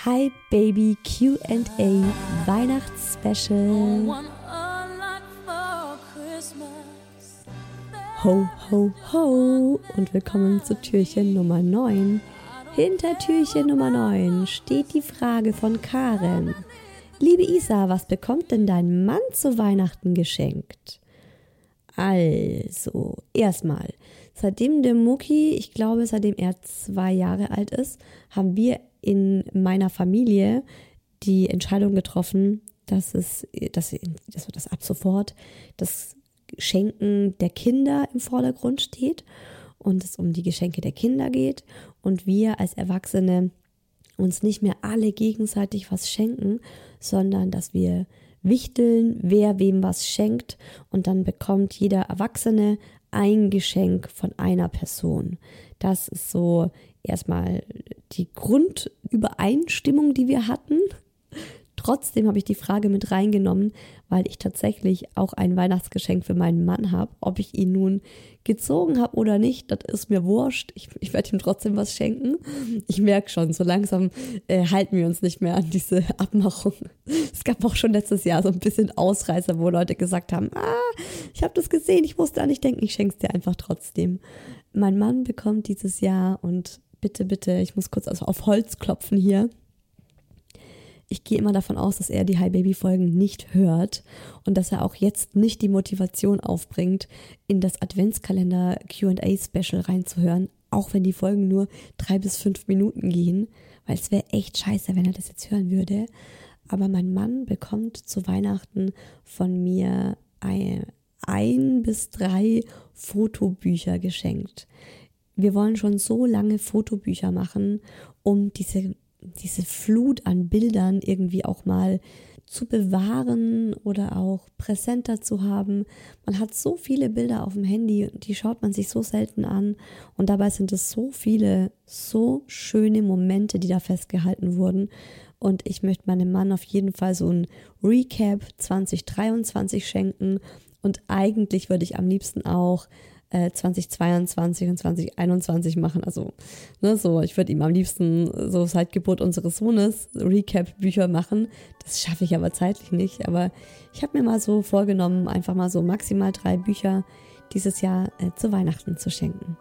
Hi Baby QA Weihnachtsspecial. Ho, ho, ho und willkommen zu Türchen Nummer 9. Hinter Türchen Nummer 9 steht die Frage von Karen. Liebe Isa, was bekommt denn dein Mann zu Weihnachten geschenkt? Also, erstmal, seitdem der Mucki, ich glaube, seitdem er zwei Jahre alt ist, haben wir in meiner Familie die Entscheidung getroffen, dass es, dass, dass das ab sofort das Schenken der Kinder im Vordergrund steht und es um die Geschenke der Kinder geht und wir als Erwachsene uns nicht mehr alle gegenseitig was schenken, sondern dass wir wichteln, wer wem was schenkt und dann bekommt jeder Erwachsene ein Geschenk von einer Person. Das ist so erstmal die Grundübereinstimmung, die wir hatten. Trotzdem habe ich die Frage mit reingenommen, weil ich tatsächlich auch ein Weihnachtsgeschenk für meinen Mann habe. Ob ich ihn nun gezogen habe oder nicht, das ist mir wurscht. Ich, ich werde ihm trotzdem was schenken. Ich merke schon, so langsam äh, halten wir uns nicht mehr an diese Abmachung. Es gab auch schon letztes Jahr so ein bisschen Ausreißer, wo Leute gesagt haben, ah, ich habe das gesehen, ich musste an dich denken, ich schenke es dir einfach trotzdem. Mein Mann bekommt dieses Jahr und bitte, bitte, ich muss kurz also auf Holz klopfen hier ich gehe immer davon aus, dass er die Hi Baby Folgen nicht hört und dass er auch jetzt nicht die Motivation aufbringt, in das Adventskalender Q&A Special reinzuhören, auch wenn die Folgen nur drei bis fünf Minuten gehen, weil es wäre echt scheiße, wenn er das jetzt hören würde. Aber mein Mann bekommt zu Weihnachten von mir ein, ein bis drei Fotobücher geschenkt. Wir wollen schon so lange Fotobücher machen, um diese diese Flut an Bildern irgendwie auch mal zu bewahren oder auch präsenter zu haben. Man hat so viele Bilder auf dem Handy, die schaut man sich so selten an und dabei sind es so viele, so schöne Momente, die da festgehalten wurden. Und ich möchte meinem Mann auf jeden Fall so ein Recap 2023 schenken und eigentlich würde ich am liebsten auch 2022 äh, und 2021 machen. Also, ne, so, ich würde ihm am liebsten so seit Geburt unseres Sohnes Recap-Bücher machen. Das schaffe ich aber zeitlich nicht. Aber ich habe mir mal so vorgenommen, einfach mal so maximal drei Bücher dieses Jahr äh, zu Weihnachten zu schenken.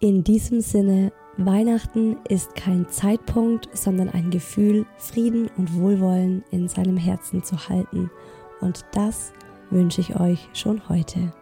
In diesem Sinne, Weihnachten ist kein Zeitpunkt, sondern ein Gefühl, Frieden und Wohlwollen in seinem Herzen zu halten. Und das wünsche ich euch schon heute.